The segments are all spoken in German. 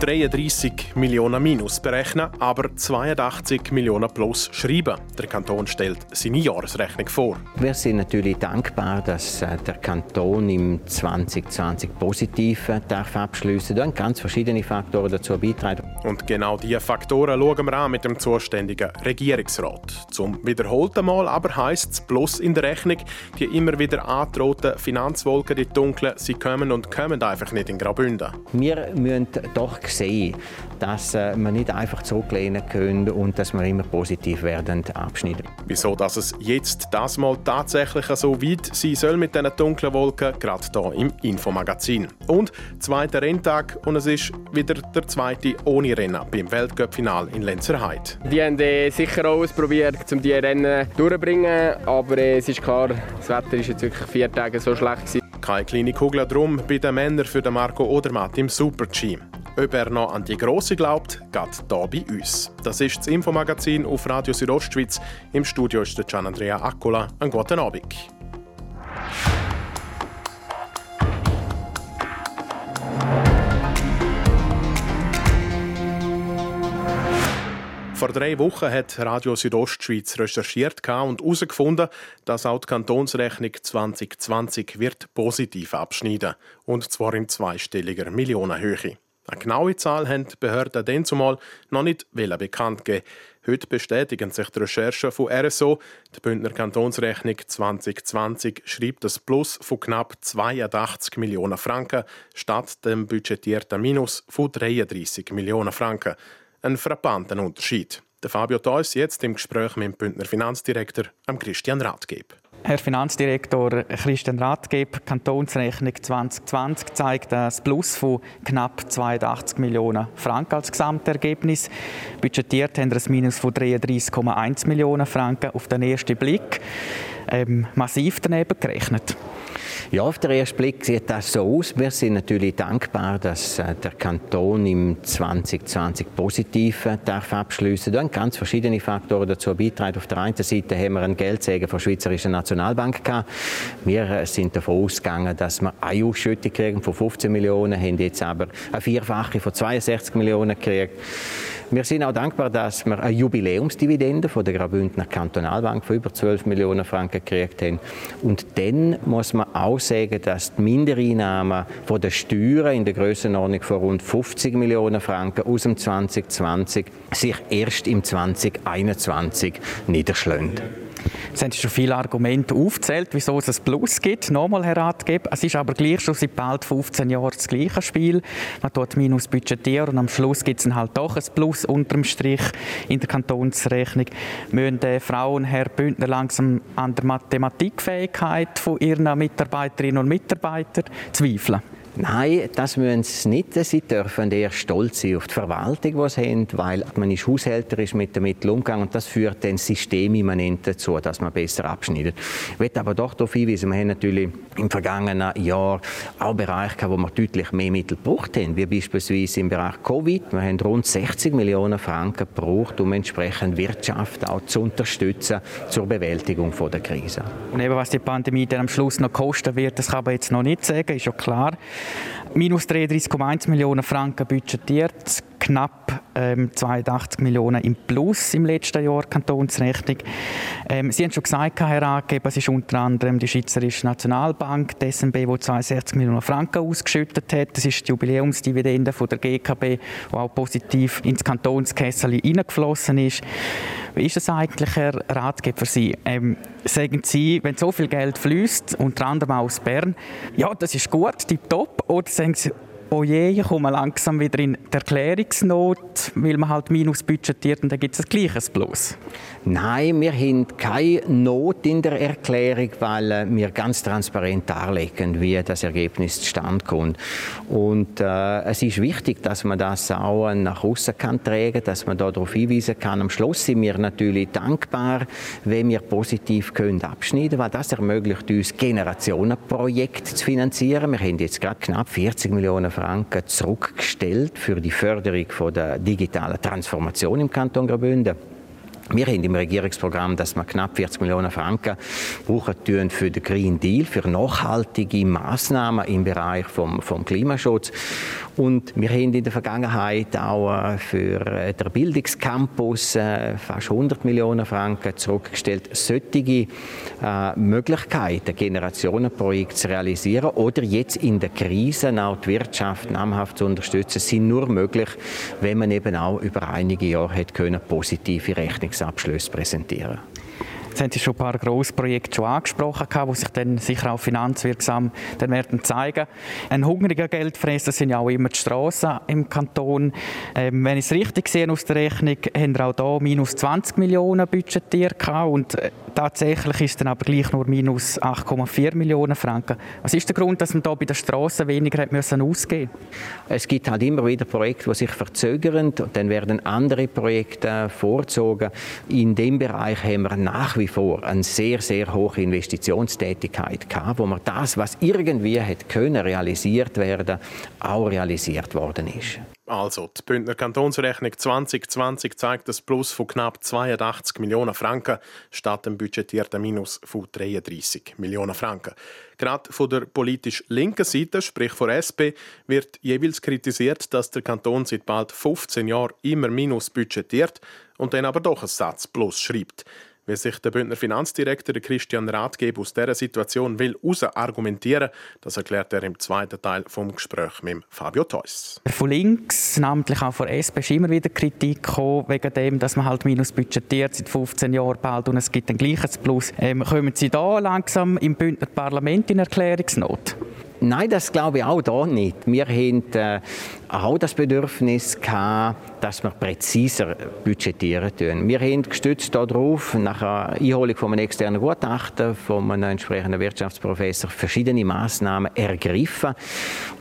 33 Millionen Minus berechnen, aber 82 Millionen Plus schreiben. Der Kanton stellt seine Jahresrechnung vor. Wir sind natürlich dankbar, dass äh, der Kanton im 2020 positiv äh, darf abschließen darf. ganz verschiedene Faktoren dazu beitragen. Und genau diese Faktoren schauen wir an mit dem zuständigen Regierungsrat. Zum wiederholten Mal aber heisst es Plus in der Rechnung, die immer wieder angedrohten Finanzwolken, die dunklen, sie kommen und kommen einfach nicht in Graubünden. Wir müssen doch sehen, dass äh, wir nicht einfach zurücklehnen können und dass wir immer positiv werden abschneiden. Wieso dass es jetzt das mal tatsächlich so weit sein soll mit diesen dunklen Wolken, gerade hier im Infomagazin. Und zweiter Renntag und es ist wieder der zweite ohne Rennen beim Weltcup-Final in Lenzerheide. Die haben äh, sicher auch probiert, um die Rennen durchzubringen, aber äh, es ist klar, das Wetter ist jetzt wirklich vier Tage so schlecht gewesen. Keine kleine Kugel drum bei den Männern für den Marco Odermatt im Super-G. Ob er noch an die Grosse glaubt, geht hier bei uns. Das ist das Infomagazin auf Radio Südostschweiz. Im Studio ist der Gian Andrea Accola. Einen guten Abend. Vor drei Wochen hat Radio Südostschweiz recherchiert und herausgefunden, dass auch die Kantonsrechnung 2020 wird positiv abschneiden und zwar in zweistelliger Millionenhöhe. Eine genaue Zahl haben die Behörden dann zumal noch nicht bekannt gegeben. Heute bestätigen sich die Recherchen von RSO. Die Bündner Kantonsrechnung 2020 schreibt das Plus von knapp 82 Millionen Franken statt dem budgetierten Minus von 33 Millionen Franken. Ein frappanter Unterschied. Der Fabio Theus jetzt im Gespräch mit dem Bündner Finanzdirektor Christian Rathgeb. Herr Finanzdirektor Christian Rathgeb, Kantonsrechnung 2020 zeigt ein Plus von knapp 82 Millionen Franken als Gesamtergebnis. Budgetiert haben wir ein Minus von 33,1 Millionen Franken auf den ersten Blick. Ähm, massiv daneben gerechnet. Ja, auf den ersten Blick sieht das so aus. Wir sind natürlich dankbar, dass äh, der Kanton im 2020 positiv äh, darf abschließen darf. Ganz verschiedene Faktoren dazu beitragen. Auf der einen Seite haben wir einen Geldsegen von der Schweizerischen Nationalbank gehabt. Wir äh, sind davon ausgegangen, dass wir eine Ausschüttung kriegen von 15 Millionen, haben jetzt aber eine Vierfache von 62 Millionen gekriegt. Wir sind auch dankbar, dass wir eine Jubiläumsdividende von der Graubündner Kantonalbank von über 12 Millionen Franken gekriegt haben. Und dann muss man auch sagen, dass die Mindereinnahmen von der Steuern in der Grössenordnung von rund 50 Millionen Franken aus dem 2020 sich erst im 2021 niederschlagen. Es haben schon viele Argumente aufgezählt, wieso es ein Plus gibt. Nochmal, Herr Ratgeber, es ist aber gleich schon seit bald 15 Jahren das gleiche Spiel. Man tut minus budgetieren und am Schluss gibt es halt doch ein Plus unterm Strich in der Kantonsrechnung. Müssen die Frauen, Herr Bündner, langsam an der Mathematikfähigkeit von ihren Mitarbeiterinnen und Mitarbeitern zweifeln? Nein, das müssen sie nicht. Sie dürfen eher stolz sein auf die Verwaltung, die sie haben, weil man ist haushälterisch mit den Mitteln umgegangen und das führt dann systemimmanent dazu, dass man besser abschneidet. Ich möchte aber doch darauf hinweisen, wir haben natürlich im vergangenen Jahr auch Bereiche wo wir deutlich mehr Mittel gebraucht haben, wie beispielsweise im Bereich Covid. Wir haben rund 60 Millionen Franken gebraucht, um entsprechend Wirtschaft auch zu unterstützen zur Bewältigung der Krise. Und eben, was die Pandemie dann am Schluss noch kosten wird, das kann man jetzt noch nicht sagen, ist ja klar. Minus 33,1 Millionen Franken budgetiert, knapp ähm, 82 Millionen im Plus im letzten Jahr Kantonsrechnung. Ähm, Sie haben schon gesagt, Herr Angeber, es ist unter anderem die Schweizerische Nationalbank, die SNB, die 62 Millionen Franken ausgeschüttet hat. Das ist die Jubiläumsdividende von der GKB, die auch positiv ins Kantonskessel hineingeflossen ist. Wie ist das eigentlich, Herr Ratgeber, Sie? Ähm, sagen Sie, wenn so viel Geld fließt, unter anderem aus Bern, ja, das ist gut, tipptopp, oder sagen Sie, oh je, ich komme langsam wieder in die Erklärungsnot, weil man halt minus budgetiert und dann gibt es ein gleiches Plus. Nein, wir haben keine Not in der Erklärung, weil äh, wir ganz transparent darlegen, wie das Ergebnis zustande kommt. Und äh, es ist wichtig, dass man das auch nach außen kann tragen, dass man darauf hinweisen kann. Am Schluss sind wir natürlich dankbar, wenn wir positiv können abschneiden, weil das ermöglicht uns Generationenprojekte zu finanzieren. Wir haben jetzt gerade knapp 40 Millionen Franken zurückgestellt für die Förderung der digitalen Transformation im Kanton Graubünden. Wir haben im Regierungsprogramm, dass wir knapp 40 Millionen Franken brauchen für den Green Deal, für nachhaltige Maßnahmen im Bereich vom, vom Klimaschutz. Und wir haben in der Vergangenheit auch äh, für äh, den Bildungscampus äh, fast 100 Millionen Franken zurückgestellt. Solche Möglichkeiten, Generationenprojekte zu realisieren oder jetzt in der Krise auch die Wirtschaft namhaft zu unterstützen, sind nur möglich, wenn man eben auch über einige Jahre hat können positive Rechnungsabschlüsse präsentieren konnte. Jetzt haben Sie schon ein paar Grossprojekte schon angesprochen, die sich dann sicher auch finanzwirksam dann werden zeigen. Ein hungriger Geldfresser sind ja auch immer die Strassen im Kanton. Ähm, wenn ich es richtig sehe aus der Rechnung, haben wir auch hier minus 20 Millionen budgetiert und äh, tatsächlich ist dann aber gleich nur minus 8,4 Millionen Franken. Was ist der Grund, dass man hier bei den Strassen weniger hat müssen ausgeben Es gibt halt immer wieder Projekte, die sich verzögern und dann werden andere Projekte vorgezogen. In dem Bereich haben wir nach wie vor eine sehr, sehr hohe Investitionstätigkeit gehabt, wo man das, was irgendwie hätte können realisiert werden, auch realisiert worden ist. Also, die Bündner Kantonsrechnung 2020 zeigt ein Plus von knapp 82 Millionen Franken statt dem budgetierten Minus von 33 Millionen Franken. Gerade von der politisch linken Seite, sprich von SP, wird jeweils kritisiert, dass der Kanton seit bald 15 Jahren immer Minus budgetiert und dann aber doch einen Satz Plus schreibt. Wie sich der Bündner Finanzdirektor Christian Ratgeber aus dieser Situation will argumentieren, das erklärt er im zweiten Teil vom Gespräch mit Fabio Theus. Von links, namentlich auch von SP, ist immer wieder Kritik gekommen, wegen dem, dass man halt minus budgetiert seit 15 Jahren bald und es gibt ein gleiches Plus. Ähm, kommen Sie da langsam im Bündner Parlament in Erklärungsnot? Nein, das glaube ich auch da nicht. Wir haben äh, auch das Bedürfnis gehabt, dass wir präziser budgetieren tun. Wir haben gestützt darauf, nach einer Einholung von einem externen Gutachten von einem entsprechenden Wirtschaftsprofessor, verschiedene Maßnahmen ergriffen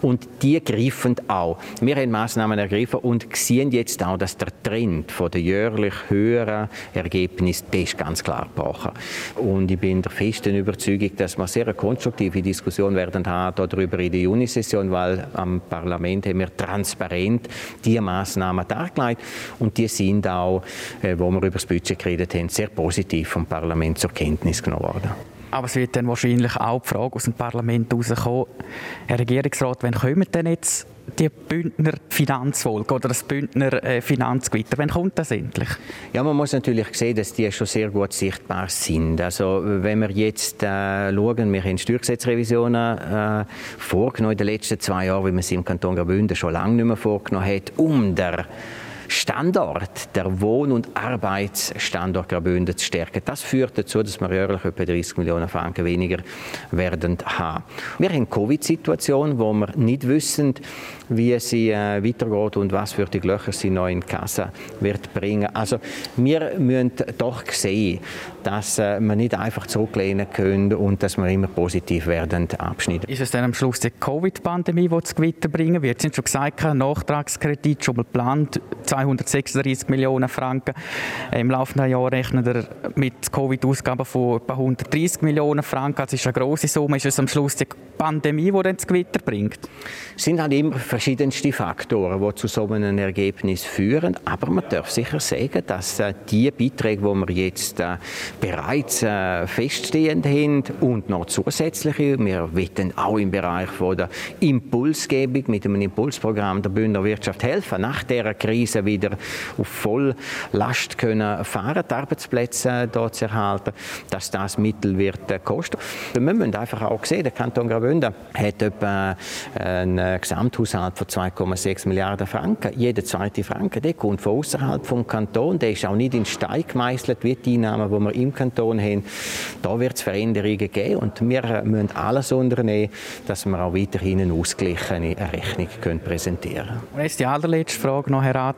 und die greifen auch. Wir haben Maßnahmen ergriffen und sehen jetzt auch, dass der Trend von der jährlich höheren Ergebnis ist ganz klar gebrochen. Und ich bin der festen Überzeugung, dass wir sehr konstruktive Diskussion werden haben darüber in der Junisession, weil am Parlament haben wir transparent diese Maßnahmen dargelegt und die sind auch, äh, wo wir über das Budget geredet haben, sehr positiv vom Parlament zur Kenntnis genommen worden. Aber es wird dann wahrscheinlich auch die Frage aus dem Parlament herauskommen, Herr Regierungsrat, wann kommen denn jetzt die Bündner Finanzfolge oder das Bündner äh, Finanzgewitter? Wann kommt das endlich? Ja, man muss natürlich sehen, dass die schon sehr gut sichtbar sind. Also wenn wir jetzt äh, schauen, wir haben Steuergesetzrevisionen äh, vorgenommen in den letzten zwei Jahren, wie man sie im Kanton Graubünden schon lange nicht mehr vorgenommen hat, um der Standort, der Wohn- und Arbeitsstandort Graubünden zu stärken. Das führt dazu, dass wir jährlich etwa 30 Millionen Franken weniger werden haben. Wir haben eine Covid-Situation, wo wir nicht wissen, wie sie äh, weitergeht und was für die Löcher sie noch in die Kasse wird bringen. Also wir müssen doch sehen, dass äh, wir nicht einfach zurücklehnen können und dass wir immer positiv werden abschneiden. Ist es dann am Schluss die Covid-Pandemie, die das Gewitter bringen wird? Sie haben schon gesagt, Nachtragskredit schon mal geplant, 236 Millionen Franken. Im laufenden Jahr rechnen wir mit Covid-Ausgaben von etwa 130 Millionen Franken. Das ist eine große Summe. Ist es am Schluss die Pandemie, die dann das Gewitter bringt? Es sind halt immer verschiedenste Faktoren, die zu so einem Ergebnis führen. Aber man darf sicher sagen, dass äh, die Beiträge, die wir jetzt äh, bereits äh, feststehend haben und noch zusätzliche, wir wollen auch im Bereich von der Impulsgebung mit einem Impulsprogramm der Bündner Wirtschaft helfen, nach der Krise wieder auf Volllast können fahren, die Arbeitsplätze dort zu erhalten, dass das Mittel wird kosten. Wir müssen einfach auch sehen, der Kanton Graubünden hat etwa einen Gesamthaushalt von 2,6 Milliarden Franken. Jeder zweite Franken, der kommt von außerhalb vom Kanton. Der ist auch nicht in Stein gemeißelt wie die Einnahmen, die wir im Kanton haben. Da wird es Veränderungen geben und wir müssen alles unternehmen, dass wir auch weiterhin eine ausgeglichene Rechnung können präsentieren können. Und jetzt die allerletzte Frage noch, Herr.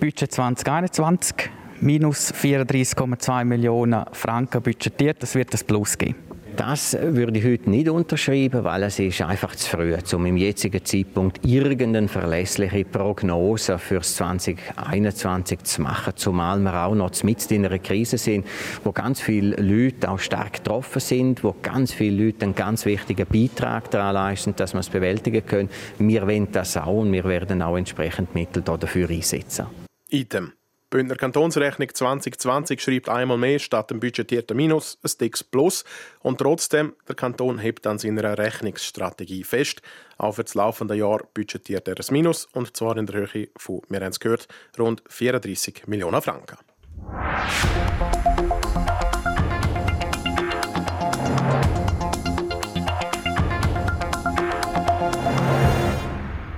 Budget 2021 minus 34,2 Millionen Franken budgetiert. Das wird ein Plus geben. Das würde ich heute nicht unterschreiben, weil es ist einfach zu früh, um im jetzigen Zeitpunkt irgendeine verlässliche Prognose für 2021 zu machen, zumal wir auch noch mit in einer Krise sind, wo ganz viele Leute auch stark getroffen sind, wo ganz viele Leute einen ganz wichtigen Beitrag daran leisten, dass wir es bewältigen können. Wir wollen das auch und wir werden auch entsprechend Mittel dafür einsetzen. Item. Bündner Kantonsrechnung 2020 schreibt einmal mehr statt dem budgetierten Minus ein dickes Plus. Und trotzdem, der Kanton hebt an seiner Rechnungsstrategie fest. Auch für das laufende Jahr budgetiert er ein Minus, und zwar in der Höhe von, wir haben es gehört, rund 34 Millionen Franken.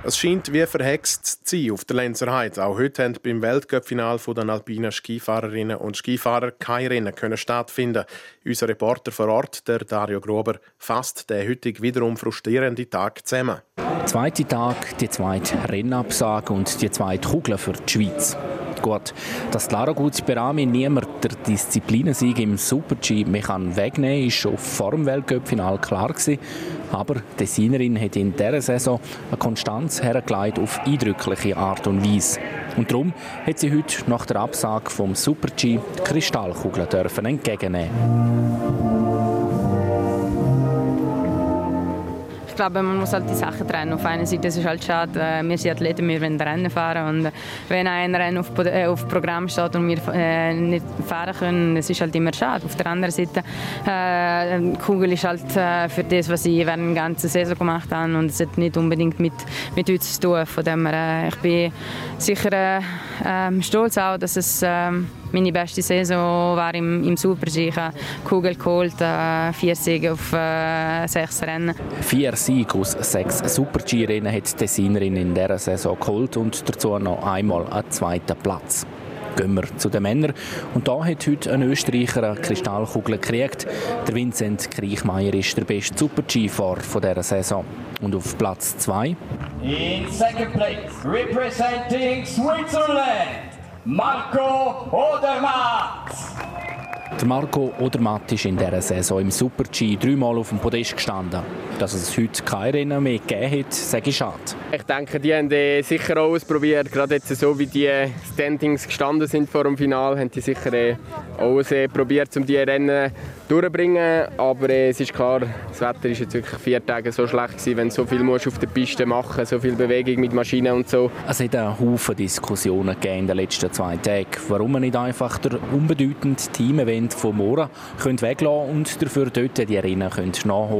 Es scheint wie verhext zu sein auf der Lenzer Heide. Auch heute haben beim Weltcup-Final der alpinen Skifahrerinnen und Skifahrer keine Rennen können stattfinden. Unser Reporter vor Ort, der Dario Grober, fasst den heutig wiederum frustrierenden Tag zusammen. Zweite Tag, die zweite Rennabsage und die zweite Kugel für die Schweiz. Gut, dass Lara Guzberami niemand der Disziplinensieg im Super-G wegnehmen kann, ist schon vor dem Weltcup-Final klar gewesen. Aber die Designerin hat in dieser Saison eine Konstanz hergelegt auf eindrückliche Art und Weise. Und darum hat sie heute nach der Absage vom Super-G die Kristallkugel dürfen entgegennehmen glaube, man muss halt die Sachen trennen. Auf einer Seite ist es halt schade, äh, wir sind Athleten, wir wollen Rennen fahren und wenn ein Rennen auf, äh, auf Programm steht und wir äh, nicht fahren können, das ist halt immer schade. Auf der anderen Seite, äh, Kugel ist halt äh, für das, was ich während der ganzen Saison gemacht habe und es hat nicht unbedingt mit, mit uns zu tun. Von dem her, äh, ich bin sicher äh, ähm, stolz auch, dass es ähm, meine beste Saison war im, im Super-G. Ich habe Kugel geholt, äh, vier Siege auf äh, sechs Rennen. Vier Siege aus sechs Super-G-Rennen hat die Designerin in dieser Saison geholt und dazu noch einmal einen zweiten Platz. Gehen wir zu den Männern. Und da hat heute ein Österreicher eine Kristallkugel gekriegt. Der Vincent Kriechmeier ist der beste Super-G-Fahrer dieser Saison. Und auf Platz 2 In second place, representing Switzerland, Marco Odermatt. Der Marco Odermatt ist in dieser Saison im Super-G dreimal auf dem Podest gestanden. Dass es heute kein Rennen mehr gegeben hat, sage ich schade. Ich denke, die haben äh, sicher auch ausprobiert. Gerade jetzt so wie die Standings gestanden sind vor dem Finale, haben die sicher äh, auch äh, probiert, um die Rennen durchzubringen. Aber es ist klar, das Wetter ist jetzt wirklich vier Tage so schlecht gewesen, wenn du so viel musst auf der Piste machen so viel Bewegung mit Maschinen und so. Es hat einen Haufen Diskussionen gegeben in den letzten zwei Tagen, warum man nicht einfach der unbedeutende Team-Event von Mora weglassen und dafür dort die Rennen nachholen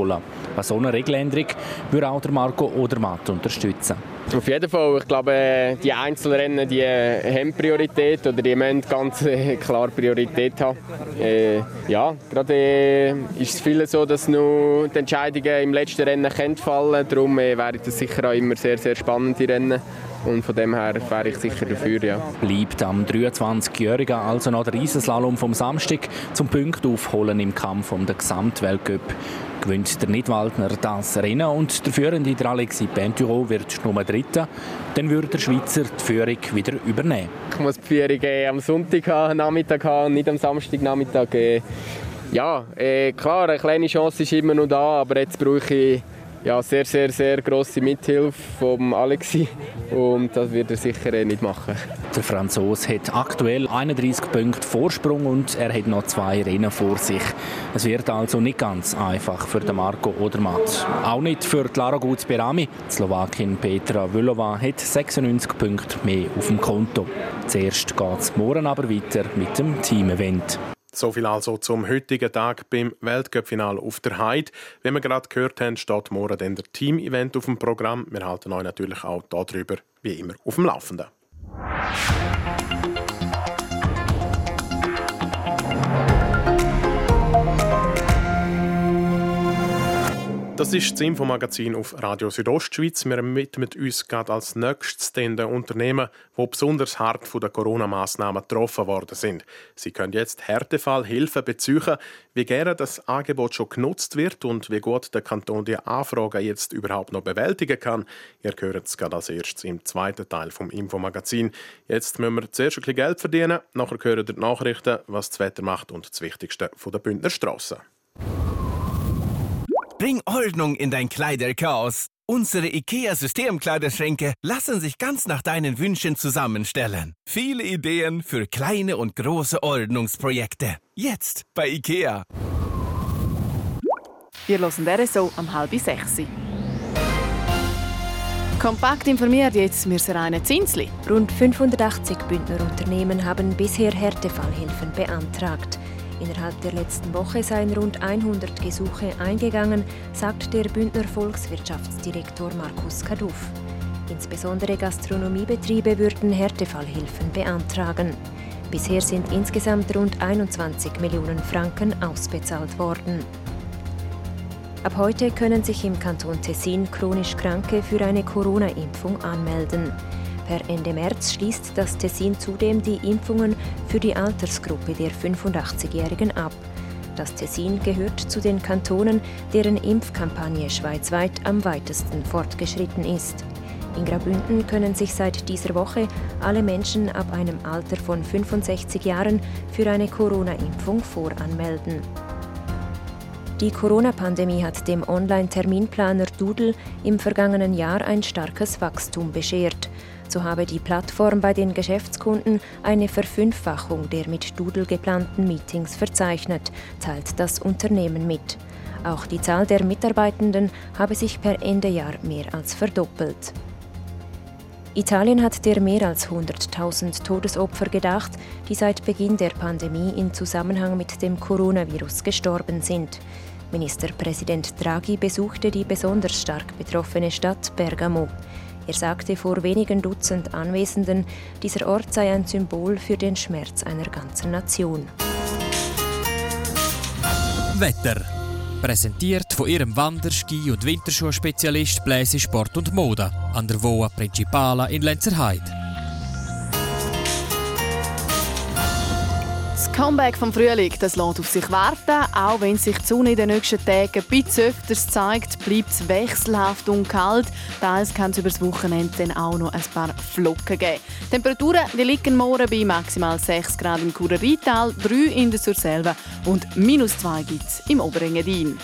können. Bei so einer Regeländerung würde auch der Marco Odermatt unterstützen. Auf jeden Fall. Ich glaube, die Einzelrennen die haben Priorität oder die müssen ganz klar Priorität haben. Äh, ja, gerade äh, ist es viel so, dass nur die Entscheidungen im letzten Rennen fallen können. Darum äh, wäre das sicher auch immer sehr, sehr spannende Rennen. Und von dem her wäre ich sicher dafür, ja. Bleibt am 23-Jährigen also noch der Riesenslalom vom Samstag zum Punkt aufholen im Kampf um den Gesamtweltcup gewinnt der Nidwaldner das Rennen und der Führende, der Alexis Penturo, wird Nummer Dritter. Dann würde der Schweizer die Führung wieder übernehmen. Ich muss die Führung äh, am Sonntag Nachmittag haben, nicht am Samstagnachmittag. Äh, ja, äh, klar, eine kleine Chance ist immer noch da, aber jetzt brauche ich ja, sehr, sehr, sehr grosse Mithilfe von Alexi und das wird er sicher eh nicht machen. Der Franzose hat aktuell 31 Punkte Vorsprung und er hat noch zwei Rennen vor sich. Es wird also nicht ganz einfach für den Marco Odermatt. Auch nicht für Lara Guzberami. Die Slowakin Petra Vlhova hat 96 Punkte mehr auf dem Konto. Zuerst geht es morgen aber weiter mit dem Team-Event. So viel also zum heutigen Tag beim Weltcup-Final auf der Heide. Wie wir gerade gehört haben, steht morgen dann der Team-Event auf dem Programm. Wir halten euch natürlich auch darüber wie immer auf dem Laufenden. Das ist das Infomagazin auf Radio Südostschweiz. Wir widmen uns gerade als nächstes den Unternehmen, die besonders hart von den Corona-Massnahmen getroffen worden sind. Sie können jetzt Härtefallhilfe beziehen. Wie gerne das Angebot schon genutzt wird und wie gut der Kanton die Anfragen jetzt überhaupt noch bewältigen kann, ihr hört es gerade als erstes im zweiten Teil vom Infomagazin. Jetzt müssen wir zuerst ein bisschen Geld verdienen, nachher hören die Nachrichten, was das Wetter macht und das Wichtigste von der Bündner Strasse. Bring Ordnung in dein Kleiderchaos. Unsere IKEA-Systemkleiderschränke lassen sich ganz nach deinen Wünschen zusammenstellen. Viele Ideen für kleine und große Ordnungsprojekte. Jetzt bei IKEA. Wir hören RSO am halb sechs. Kompakt informiert jetzt wir Serena Zinsli. Rund 580 Bündner Unternehmen haben bisher Härtefallhilfen beantragt. Innerhalb der letzten Woche seien rund 100 Gesuche eingegangen, sagt der Bündner Volkswirtschaftsdirektor Markus Kaduff. Insbesondere Gastronomiebetriebe würden Härtefallhilfen beantragen. Bisher sind insgesamt rund 21 Millionen Franken ausbezahlt worden. Ab heute können sich im Kanton Tessin chronisch Kranke für eine Corona-Impfung anmelden. Per Ende März schließt das Tessin zudem die Impfungen für die Altersgruppe der 85-Jährigen ab. Das Tessin gehört zu den Kantonen, deren Impfkampagne schweizweit am weitesten fortgeschritten ist. In Graubünden können sich seit dieser Woche alle Menschen ab einem Alter von 65 Jahren für eine Corona-Impfung voranmelden. Die Corona-Pandemie hat dem Online-Terminplaner Doodle im vergangenen Jahr ein starkes Wachstum beschert. So habe die Plattform bei den Geschäftskunden eine Verfünffachung der mit Doodle geplanten Meetings verzeichnet, teilt das Unternehmen mit. Auch die Zahl der Mitarbeitenden habe sich per Ende Jahr mehr als verdoppelt. Italien hat der mehr als 100.000 Todesopfer gedacht, die seit Beginn der Pandemie in Zusammenhang mit dem Coronavirus gestorben sind. Ministerpräsident Draghi besuchte die besonders stark betroffene Stadt Bergamo. Er sagte vor wenigen Dutzend Anwesenden, dieser Ort sei ein Symbol für den Schmerz einer ganzen Nation. Wetter. Präsentiert von ihrem Wander-, Ski- und Winterschuhspezialist Bläse Sport und Mode an der Voa Principala in Lenzerheide. Comeback vom Frühling, das lässt auf sich warten. Auch wenn sich die Sonne in den nächsten Tagen ein bisschen öfters zeigt, bleibt es wechselhaft und kalt. Teils kann es über das Wochenende dann auch noch ein paar Flocken geben. Temperaturen die liegen morgen bei maximal 6 Grad im Churer 3 in der Surselva und minus 2 gibt es im Oberengadin.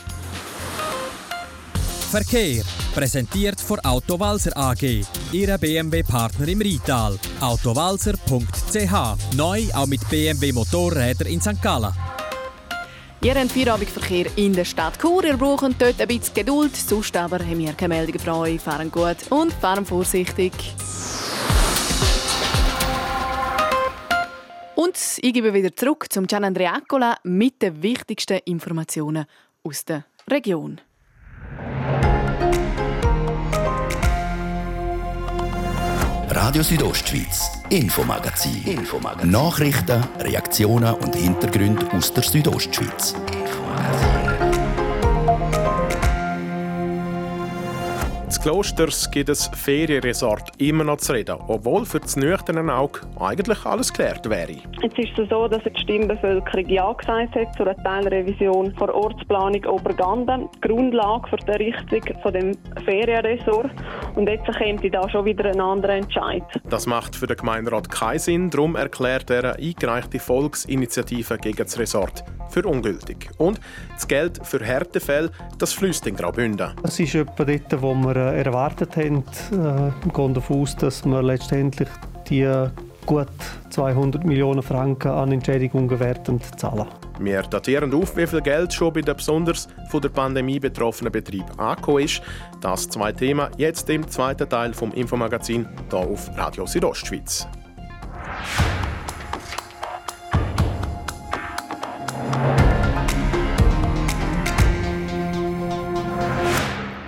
Verkehr. Präsentiert von Autowalzer AG, Ihrer BMW-Partner im Rital. Autowalzer.ch. Neu auch mit BMW Motorräder in St. Gallen. Ihr habt Feierabendverkehr in der Stadt Chur. Ihr braucht dort ein bisschen Geduld. Sonst aber haben wir keine Meldungen für euch. Fahren gut und fahren vorsichtig. Und ich gebe wieder zurück zum Gian Andreacola mit den wichtigsten Informationen aus der Region. Radio Südostschweiz, Infomagazin. Infomagazin. Nachrichten, Reaktionen und Hintergründe aus der Südostschweiz. Klosters gibt es Ferienresort immer noch zu reden, obwohl für das nüchterne Auge eigentlich alles geklärt wäre. Jetzt ist es so, dass die Stimmbevölkerung Ja gesagt hat zu einer Teilrevision der Ortsplanung Oberganden, die Grundlage für die Errichtung von dem Ferienresort. Und jetzt kommt da schon wieder ein anderer Entscheid. Das macht für den Gemeinderat keinen Sinn, darum erklärt er eine eingereichte Volksinitiative gegen das Resort für ungültig. Und das Geld für Härtefälle, das fließt in Graubünden. Das ist etwa dort, wo wir erwartet haben. Wir äh, gehen davon aus, dass wir letztendlich die gut 200 Millionen Franken an Entschädigungen werden zahlen. Wir datieren auf, wie viel Geld schon bei den besonders von der Pandemie betroffenen Betrieben angekommen ist. Das zwei Themen jetzt im zweiten Teil vom Infomagazin hier auf Radio Südostschweiz.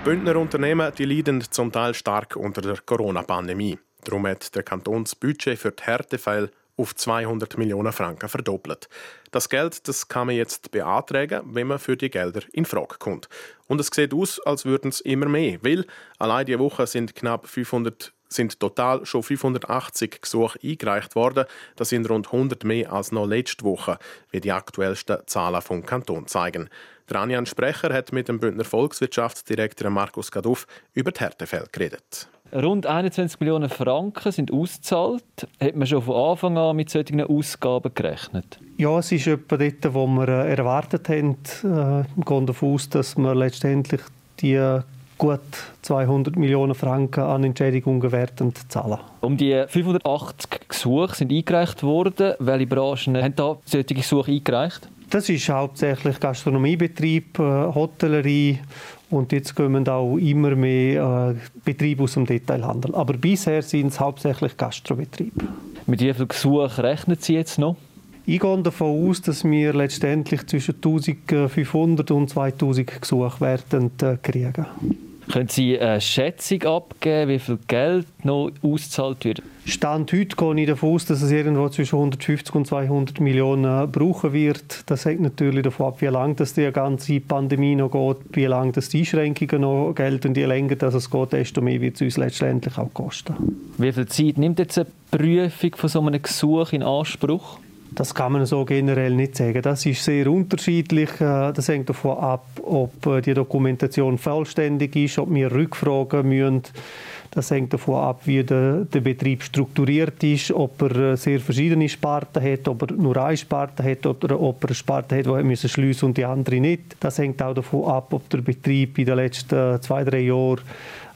Bündner Unternehmen die leiden zum Teil stark unter der Corona-Pandemie. Darum hat der Kanton das Budget für die Härtefälle auf 200 Millionen Franken verdoppelt. Das Geld das kann man jetzt beantragen, wenn man für die Gelder in Frage kommt. Und es sieht aus, als würden es immer mehr, weil allein diese Woche sind knapp 500 sind total schon 580 Gesuche eingereicht worden. Das sind rund 100 mehr als noch letzte Woche, wie die aktuellsten Zahlen vom Kanton zeigen. Der Anjan Sprecher hat mit dem Bündner Volkswirtschaftsdirektor Markus Gaduff über die Härtefälle geredet. Rund 21 Millionen Franken sind ausgezahlt. Hat man schon von Anfang an mit solchen Ausgaben gerechnet? Ja, es ist etwa dort, wo wir äh, erwartet haben. Äh, wir gehen davon aus, dass wir letztendlich die gut 200 Millionen Franken an Entschädigungen werden zahlen. Um die 580 Gesuche sind eingereicht worden. Welche Branchen haben da solche Gesuche eingereicht? Das ist hauptsächlich Gastronomiebetrieb, äh, Hotellerie und jetzt kommen auch immer mehr äh, Betriebe aus dem Detailhandel. Aber bisher sind es hauptsächlich Gastrobetriebe. Mit wie vielen Gesuchen rechnen Sie jetzt noch? Ich gehe davon aus, dass wir letztendlich zwischen 1500 und 2000 Gesuche werden äh, kriegen. Können Sie eine Schätzung abgeben, wie viel Geld noch ausgezahlt wird? Stand heute gehe ich davon aus, dass es irgendwo zwischen 150 und 200 Millionen brauchen wird. Das hängt natürlich davon ab, wie lange das die ganze Pandemie noch geht, wie lange das die Einschränkungen noch gelten. Und je länger das es geht, desto mehr wird es uns letztendlich auch kosten. Wie viel Zeit nimmt jetzt eine Prüfung von so einem Gesuch in Anspruch? Das kann man so generell nicht sagen. Das ist sehr unterschiedlich. Äh, das hängt davon ab, ob äh, die Dokumentation vollständig ist, ob wir rückfragen müssen. Das hängt davon ab, wie der, der, Betrieb strukturiert ist, ob er äh, sehr verschiedene Sparten hat, ob er nur eine Sparte hat oder ob er eine Sparte hat, die er schliessen und die andere nicht. Das hängt auch davon ab, ob der Betrieb in den letzten zwei, drei Jahren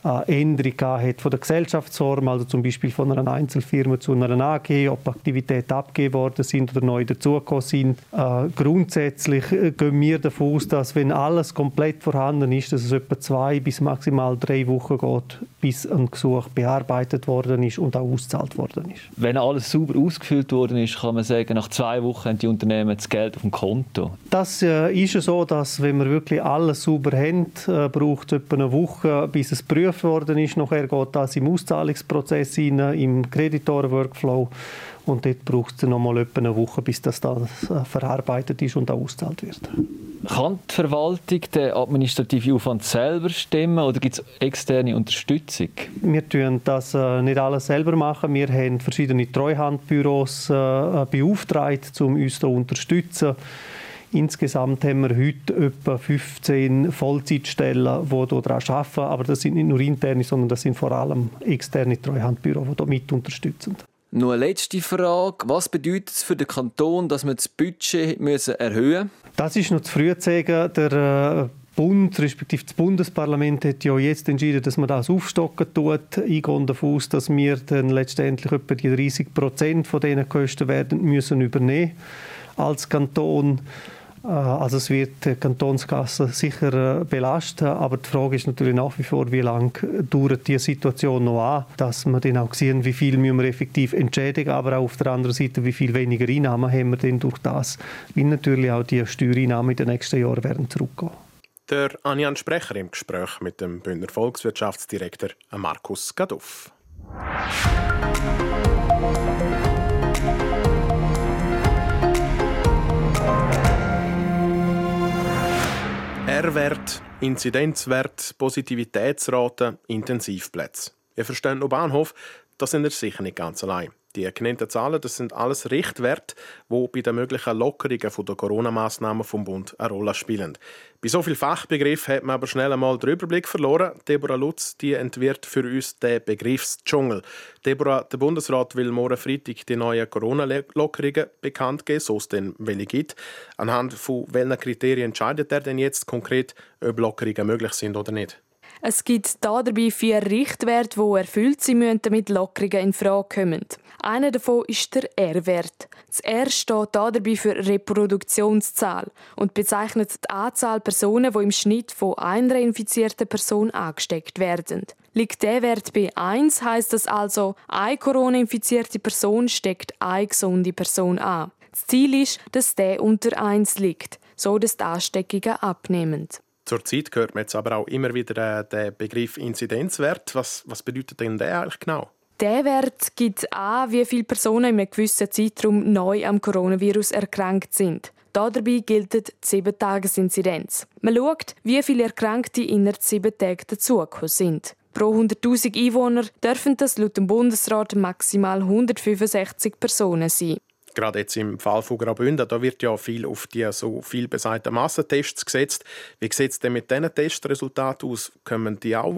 Änderung hat von der Gesellschaftsform, also zum Beispiel von einer Einzelfirma zu einer AG, ob Aktivitäten abgegeben worden sind oder neu dazugekommen sind. Äh, grundsätzlich äh, gehen wir davon aus, dass wenn alles komplett vorhanden ist, dass es etwa zwei bis maximal drei Wochen geht, bis ein Gesuch bearbeitet worden ist und auch ausgezahlt worden ist. Wenn alles sauber ausgefüllt worden ist, kann man sagen, nach zwei Wochen haben die Unternehmen das Geld auf dem Konto. Das äh, ist so, dass wenn wir wirklich alles sauber haben, äh, braucht es etwa eine Woche, bis es prüft geprüft worden ist. Nachher geht das im Auszahlungsprozess rein, im Kreditoren-Workflow. Und dort braucht es noch mal etwa eine Woche, bis das da äh, verarbeitet ist und auch ausgezahlt wird. Kann die Verwaltung den administrativen Aufwand selber stemmen oder gibt es externe Unterstützung? Wir tun das äh, nicht alles selber machen. Wir haben verschiedene Treuhandbüros äh, beauftragt, um uns zu unterstützen. Insgesamt haben wir heute etwa 15 Vollzeitstellen, die hier daran arbeiten. Aber das sind nicht nur interne, sondern das sind vor allem externe Treuhandbüros, die hier mit unterstützen. Nur eine letzte Frage. Was bedeutet es für den Kanton, dass wir das Budget müssen erhöhen müssen? Das ist noch zu früh zu sagen. Der äh, Bund, respektive das Bundesparlament, hat ja jetzt entschieden, dass man das aufstocken tut. Gehe davon aus, dass wir dann letztendlich etwa die 30 Prozent von diesen Kosten werden müssen übernehmen als Kanton. Äh, also es wird die Kantonskasse sicher äh, belasten, aber die Frage ist natürlich nach wie vor, wie lange dauert die Situation noch an, dass wir dann auch sehen, wie viel müssen wir effektiv entschädigen, aber auch auf der anderen Seite, wie viel weniger Einnahmen haben wir denn durch das, wie natürlich auch die Steuereinnahmen in den nächsten Jahren werden zurückgehen. Der Anjan Sprecher im Gespräch mit dem Bündner Volkswirtschaftsdirektor Markus Gaduff. R-Wert, Inzidenzwert, Positivitätsrate, Intensivplätze. Ihr versteht noch Bahnhof, das sind ihr sicher nicht ganz allein. Die genannten Zahlen, das sind alles Richtwerte, die bei den möglichen Lockerungen der Corona-Massnahmen vom Bund eine Rolle spielen. Bei so viel Fachbegriff hat man aber schnell einmal den Überblick verloren. Deborah Lutz, die entwirft für uns den Begriffsdschungel. Deborah, der Bundesrat will morgen Freitag die neuen Corona-Lockerungen bekannt geben, so es denn welche gibt. Anhand von welchen Kriterien entscheidet er denn jetzt konkret, ob Lockerungen möglich sind oder nicht? Es gibt dabei vier Richtwerte, die erfüllt sein müssen, damit Lockerungen in Frage kommen. Einer davon ist der R-Wert. Das R steht dabei für Reproduktionszahl und bezeichnet die Anzahl Personen, die im Schnitt von einer infizierten Person angesteckt werden. Liegt der Wert bei 1, heißt das also, eine Corona-infizierte Person steckt eine gesunde Person an. Das Ziel ist, dass der unter 1 liegt, so dass die Ansteckungen abnehmen. Zurzeit hört man jetzt aber auch immer wieder äh, den Begriff Inzidenzwert. Was, was bedeutet denn der eigentlich genau? Der Wert gibt an, wie viele Personen in einem gewissen Zeitraum neu am Coronavirus erkrankt sind. Dabei gilt die 7-Tages-Inzidenz. Man schaut, wie viele Erkrankte innerhalb sieben Tagen dazugekommen sind. Pro 100.000 Einwohner dürfen das laut dem Bundesrat maximal 165 Personen sein. Gerade jetzt im Fall von Graubünden, da wird ja viel auf die so viel besagten Massentests gesetzt. Wie sieht es denn mit diesen Testresultaten aus? Kommen die auch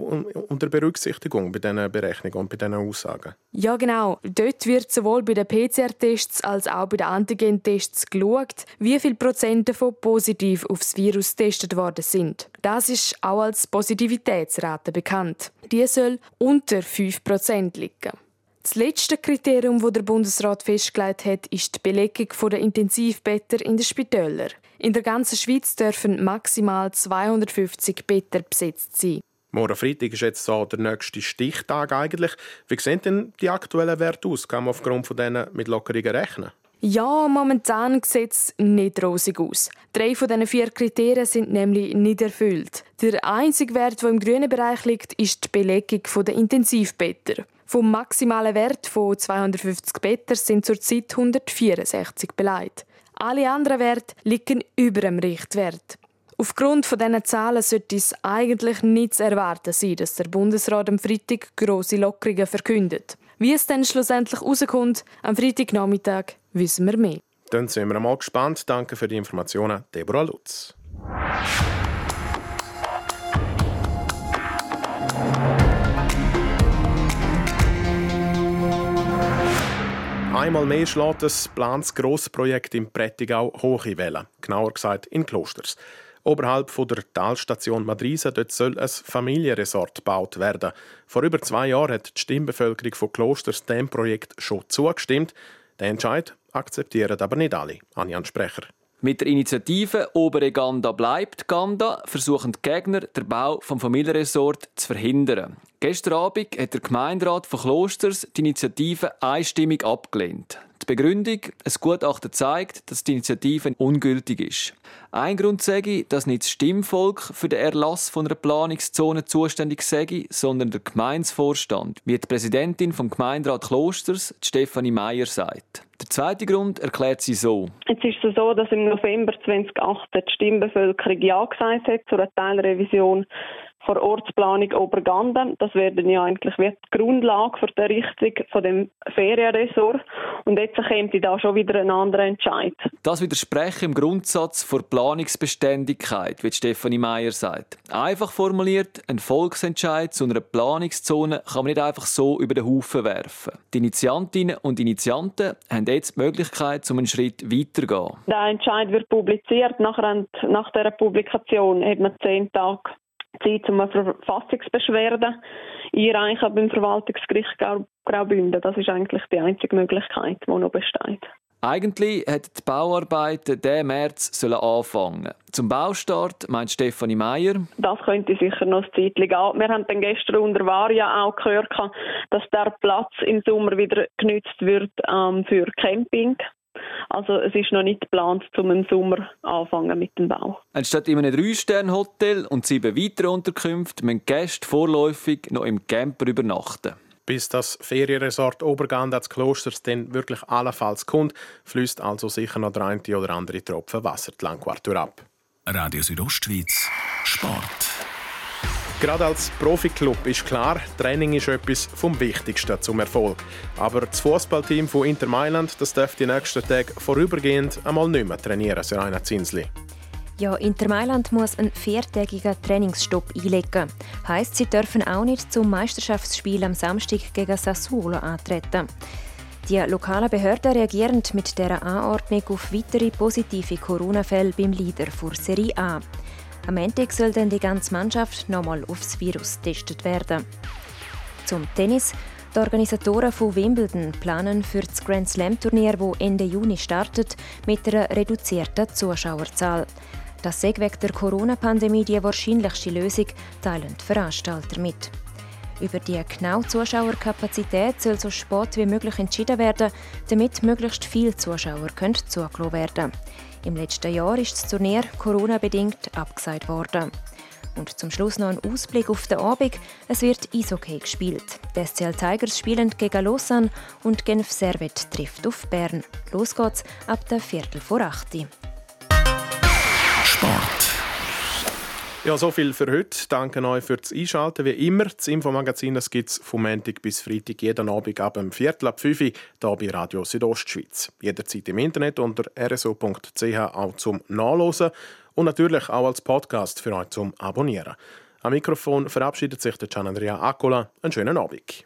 unter Berücksichtigung bei diesen Berechnungen und bei diesen Aussagen? Ja, genau. Dort wird sowohl bei den PCR-Tests als auch bei den Antigen-Tests geschaut, wie viel Prozent davon positiv aufs Virus getestet worden sind. Das ist auch als Positivitätsrate bekannt. Die soll unter 5% liegen. Das letzte Kriterium, das der Bundesrat festgelegt hat, ist die Belegung der Intensivbetten in den Spitälern. In der ganzen Schweiz dürfen maximal 250 Betten besetzt sein. Morgen Freitag ist jetzt so der nächste Stichtag eigentlich. Wie sehen denn die aktuellen Werte aus? Kann man aufgrund von denen mit Lockerungen rechnen? Ja, momentan sieht es nicht rosig aus. Drei von diesen vier Kriterien sind nämlich nicht erfüllt. Der einzige Wert, der im grünen Bereich liegt, ist die Belegung der Intensivbetten. Vom maximalen Wert von 250 Betten sind zurzeit 164 beleidigt. Alle anderen Werte liegen über dem Richtwert. Aufgrund von diesen Zahlen sollte es eigentlich nicht zu erwarten sein, dass der Bundesrat am Freitag grosse Lockerungen verkündet. Wie es dann schlussendlich rauskommt, am Freitagnachmittag wissen wir mehr. Dann sind wir mal gespannt. Danke für die Informationen, Deborah Lutz. Einmal mehr schlägt das geplantes Grossprojekt im Prättigau hohe Wellen, genauer gesagt in Klosters. Oberhalb von der Talstation Madrisa dort soll ein Familienresort gebaut werden. Vor über zwei Jahren hat die Stimmbevölkerung von Klosters dem Projekt schon zugestimmt. Den Entscheid akzeptieren aber nicht alle. Anjan Sprecher. Mit der Initiative Obere Ganda bleibt Ganda versuchen die Gegner, den Bau vom Familienresort zu verhindern. Gestern Abend hat der Gemeinderat von Klosters die Initiative einstimmig abgelehnt. Die Begründung, ein Gutachten zeigt, dass die Initiative ungültig ist. Ein Grund sage dass nicht das Stimmvolk für den Erlass von einer Planungszone zuständig sei, sondern der Gemeinsvorstand, wie die Präsidentin vom Gemeinderat Klosters, Stefanie Meyer, sagt. Der zweite Grund erklärt sie so. Jetzt ist es so, dass im November 2018 die Stimmbevölkerung Ja gesagt hat zu einer Teilrevision vor Ortsplanung Oberganden. Das wäre ja eigentlich die Grundlage für die Errichtung von dem Ferienresort. Und jetzt kommt da schon wieder ein anderer Entscheid. Das widerspreche im Grundsatz vor Planungsbeständigkeit, wie Stefanie Meyer sagt. Einfach formuliert, ein Volksentscheid zu einer Planungszone kann man nicht einfach so über den Haufen werfen. Die Initiantinnen und Initianten haben jetzt die Möglichkeit, um einen Schritt weiterzugehen. Der Entscheid wird publiziert. Nach, nach dieser Publikation hat man zehn Tage Zeit, um eine Verfassungsbeschwerde einreichen beim Verwaltungsgericht Graubünden. Das ist eigentlich die einzige Möglichkeit, die noch besteht. Eigentlich hätten die Bauarbeiten diesen März anfangen Zum Baustart meint Stefanie Meyer. Das könnte sicher noch ein Zeit gehen. Wir haben dann gestern unter Varia auch gehört, dass der Platz im Sommer wieder genützt wird ähm, für Camping. Also es ist noch nicht geplant, zum im Sommer anfangen mit dem Bau. Anstatt in einem Drei-Sterne-Hotel und sieben weitere Unterkünfte müssen Gäste vorläufig noch im Camper übernachten. Bis das Ferienresort Obergand als Klosters dann wirklich allenfalls kommt, fließt also sicher noch der eine oder andere Tropfen Wasser die Langquartur ab. Radio Südostschweiz Sport. Gerade als Profiklub ist klar, Training ist etwas vom Wichtigsten zum Erfolg. Aber das Fußballteam von Inter Mailand das darf die nächsten Tage vorübergehend einmal nicht mehr trainieren, Serena Zinsli. Ja, Inter Mailand muss einen viertägigen Trainingsstopp einlegen. Heißt, sie dürfen auch nicht zum Meisterschaftsspiel am Samstag gegen Sassuolo antreten. Die lokalen Behörden reagieren mit dieser Anordnung auf weitere positive Corona-Fälle beim Leader vor Serie A. Am Ende soll dann die ganze Mannschaft nochmal aufs Virus getestet werden. Zum Tennis. Die Organisatoren von Wimbledon planen für das Grand Slam Turnier, das Ende Juni startet, mit einer reduzierten Zuschauerzahl. Das sei wegen der Corona-Pandemie die wahrscheinlichste Lösung, teilen die Veranstalter mit. Über die genaue Zuschauerkapazität soll so spät wie möglich entschieden werden, damit möglichst viele Zuschauer zugelassen werden können. Im letzten Jahr ist das Turnier Corona-bedingt abgesagt worden. Und zum Schluss noch ein Ausblick auf den Abend. Es wird Eishockey gespielt. Die SCL Tigers spielen gegen Lausanne und Genf Servet trifft auf Bern. Los geht's ab der Viertel vor acht. Sport. Ja, so viel für heute. Danke euch fürs Einschalten. Wie immer, das Infomagazin gibt es vom Montag bis Freitag jeden Abend ab dem Viertel ab 5 Uhr hier bei Radio Südostschweiz. Jederzeit im Internet unter rso.ch auch zum Nachlesen und natürlich auch als Podcast für euch zum Abonnieren. Am Mikrofon verabschiedet sich der Gian Andrea Accola. Einen schönen Abend.